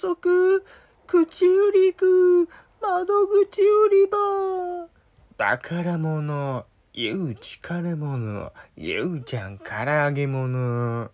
足、口売り区、窓口売り場。宝物、ゆうちかれも物、ゆうちゃんから揚げ物。